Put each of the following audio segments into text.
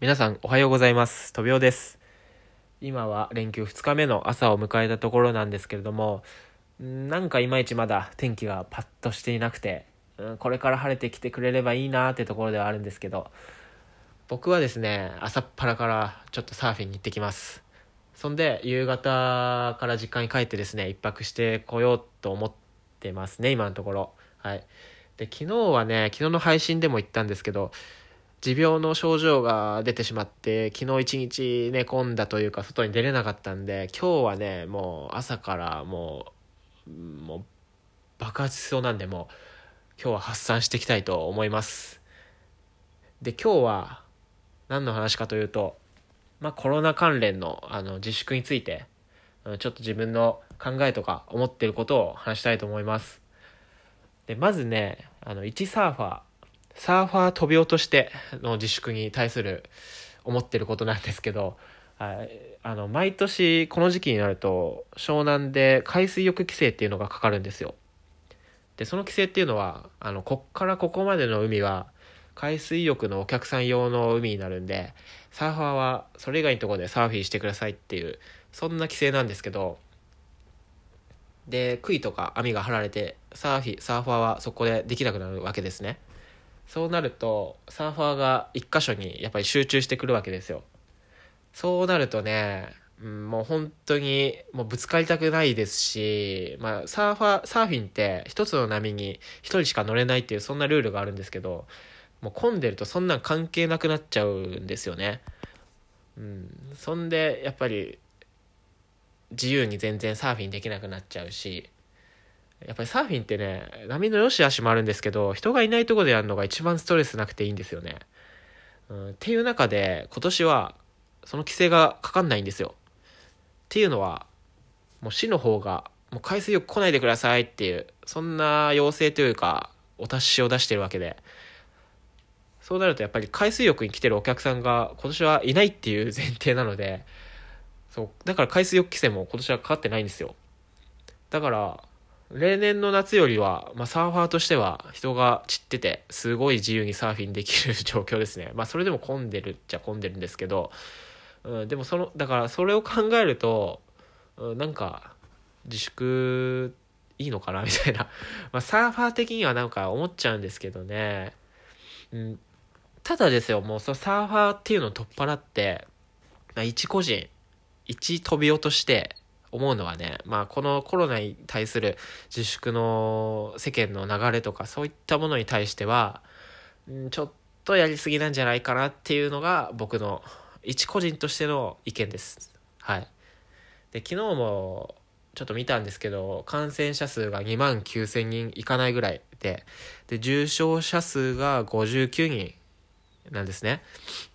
皆さんおはようございます。とびおです。今は連休2日目の朝を迎えたところなんですけれども、んなんかいまいちまだ天気がパッとしていなくて、これから晴れてきてくれればいいなーってところではあるんですけど、僕はですね、朝っぱらからちょっとサーフィンに行ってきます。そんで、夕方から実家に帰ってですね、一泊してこようと思ってますね、今のところ。はい。で、昨日はね、昨日の配信でも言ったんですけど、持病の症状が出てしまって、昨日一日寝込んだというか、外に出れなかったんで、今日はね、もう朝からもう、もう爆発しそうなんで、もう今日は発散していきたいと思います。で、今日は何の話かというと、まあコロナ関連のあの自粛について、ちょっと自分の考えとか思ってることを話したいと思います。で、まずね、あの、一サーファー、サーファー一人としての自粛に対する思ってることなんですけど、あの、毎年この時期になると、湘南で海水浴規制っていうのがかかるんですよ。で、その規制っていうのは、あの、こっからここまでの海は、海水浴のお客さん用の海になるんで、サーファーはそれ以外のところでサーフィンしてくださいっていう、そんな規制なんですけど、で、杭とか網が張られて、サーフィ、サーファーはそこでできなくなるわけですね。そうなると、サーファーが一箇所にやっぱり集中してくるわけですよ。そうなるとね、うんもう本当にもうぶつかりたくないですし、まあサーファー、サーフィンって一つの波に一人しか乗れないっていうそんなルールがあるんですけど、もう混んでるとそんなん関係なくなっちゃうんですよね。うん。そんで、やっぱり自由に全然サーフィンできなくなっちゃうし、やっぱりサーフィンってね、波の良し悪しもあるんですけど、人がいないところでやるのが一番ストレスなくていいんですよね。うん、っていう中で、今年は、その規制がかかんないんですよ。っていうのは、もう市の方が、もう海水浴来ないでくださいっていう、そんな要請というか、お達しを出してるわけで、そうなるとやっぱり海水浴に来てるお客さんが今年はいないっていう前提なので、そう、だから海水浴規制も今年はかかってないんですよ。だから、例年の夏よりは、まあ、サーファーとしては人が散ってて、すごい自由にサーフィンできる状況ですね。まあ、それでも混んでるっちゃ混んでるんですけど、うん、でもその、だからそれを考えると、うん、なんか、自粛いいのかなみたいな。まあ、サーファー的にはなんか思っちゃうんですけどね。うん、ただですよ、もうそのサーファーっていうのを取っ払って、まあ、一個人、一飛び落として、思うのはね、まあ、このコロナに対する自粛の世間の流れとかそういったものに対しては、ちょっとやりすぎなんじゃないかなっていうのが僕の一個人としての意見です。はい。で、昨日もちょっと見たんですけど、感染者数が2万9000人いかないぐらいで、で、重症者数が59人なんですね。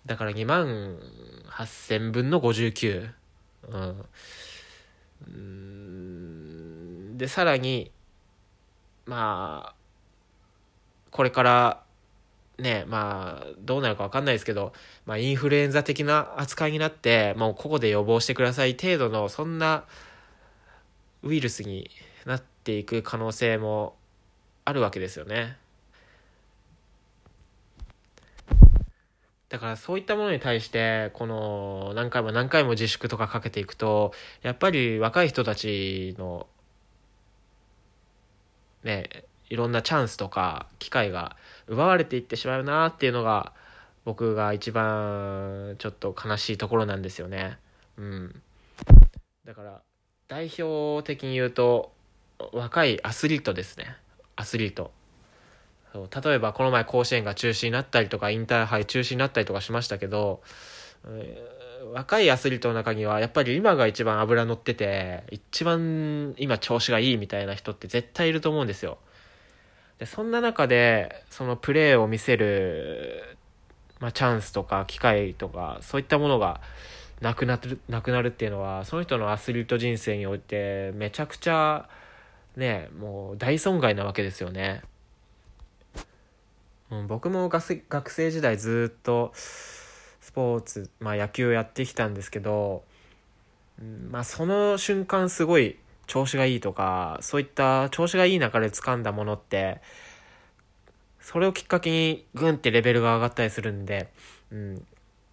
だから2万8000分の59。うん。でさらにまあこれからねまあどうなるか分かんないですけど、まあ、インフルエンザ的な扱いになってもう個々で予防してください程度のそんなウイルスになっていく可能性もあるわけですよね。だからそういったものに対して、この何回も何回も自粛とかかけていくと、やっぱり若い人たちの、ね、いろんなチャンスとか機会が奪われていってしまうなっていうのが、僕が一番ちょっと悲しいところなんですよね。うん。だから、代表的に言うと、若いアスリートですね。アスリート。例えばこの前甲子園が中止になったりとかインターハイ中止になったりとかしましたけど、えー若いアスリートの中にはやっぱり今が一番脂乗ってて一番今調子がいいみたいな人って絶対いると思うんですよ。でそんな中でそのプレーを見せる、まあ、チャンスとか機会とかそういったものがなくなるなくなるっていうのはその人のアスリート人生においてめちゃくちゃねもう大損害なわけですよね。うん、僕も学生時代ずっとスポーツ、まあ、野球をやってきたんですけど、うんまあ、その瞬間すごい調子がいいとかそういった調子がいい中で掴んだものってそれをきっかけにグンってレベルが上がったりするんで、うん、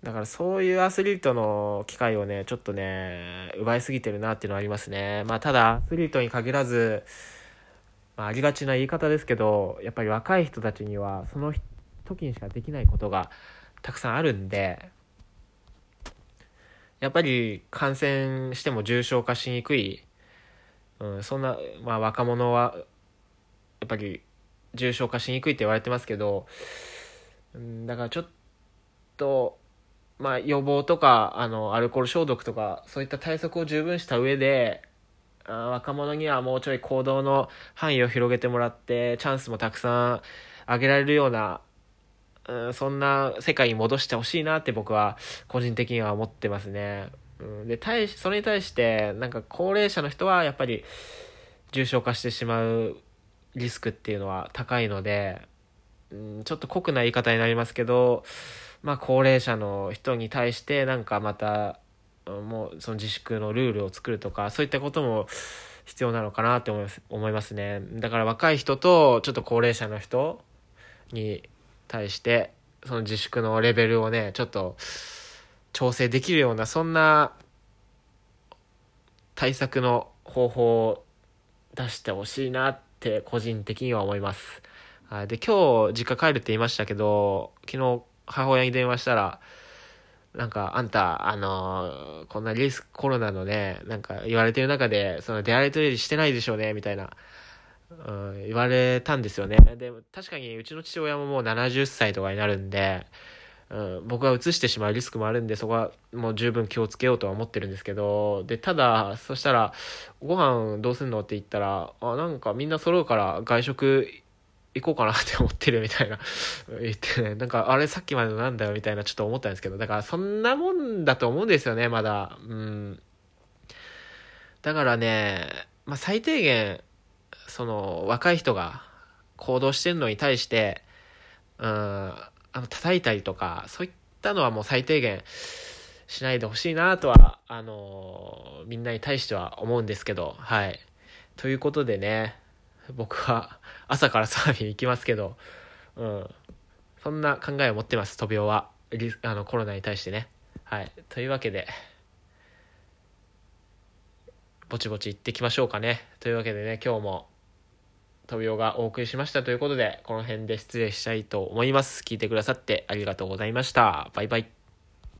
だからそういうアスリートの機会をね、ちょっとね、奪いすぎてるなっていうのはありますね。まあただ、アスリートに限らず、まあ、ありがちな言い方ですけど、やっぱり若い人たちには、その時にしかできないことがたくさんあるんで、やっぱり感染しても重症化しにくい、うん、そんな、まあ若者は、やっぱり重症化しにくいって言われてますけど、うん、だからちょっと、まあ、予防とか、あの、アルコール消毒とか、そういった対策を十分した上で、若者にはもうちょい行動の範囲を広げてもらって、チャンスもたくさんあげられるような、うん、そんな世界に戻してほしいなって僕は個人的には思ってますね。うん、で、対し、それに対して、なんか高齢者の人はやっぱり重症化してしまうリスクっていうのは高いので、うん、ちょっと酷な言い方になりますけど、まあ、高齢者の人に対してなんかまたもうその自粛のルールを作るとかそういったことも必要なのかなって思います思いますねだから若い人とちょっと高齢者の人に対してその自粛のレベルをねちょっと調整できるようなそんな対策の方法を出してほしいなって個人的には思います。で、今日実家帰るって言いましたけど、昨日母親に電話したら、なんか、あんた、あのー、こんなリスク、コロナのね、なんか言われてる中で、その出歩いトレしてないでしょうね、みたいな、うん、言われたんですよね。で、確かにうちの父親ももう70歳とかになるんで、うん、僕は移してしまうリスクもあるんで、そこはもう十分気をつけようとは思ってるんですけど、で、ただ、そしたら、ご飯どうすんのって言ったら、あ、なんかみんな揃うから外食行こうかなって思ってるみたいな 言ってね、なんかあれさっきまでのなんだよみたいなちょっと思ったんですけど、だからそんなもんだと思うんですよね、まだ。うん。だからね、まあ最低限、その若い人が行動してるのに対して、うん、あの、叩いたりとか、そういったのはもう最低限しないでほしいなとは、あのみんなに対しては思うんですけど、はい。ということでね、僕は朝からサーフィン行きますけど、うん。そんな考えを持ってます、トビオは。あの、コロナに対してね。はい。というわけで、ぼちぼち行ってきましょうかね。というわけでね、今日も、トビオがお送りしましたということで、この辺で失礼したいと思います。聞いてくださってありがとうございました。バイバイ。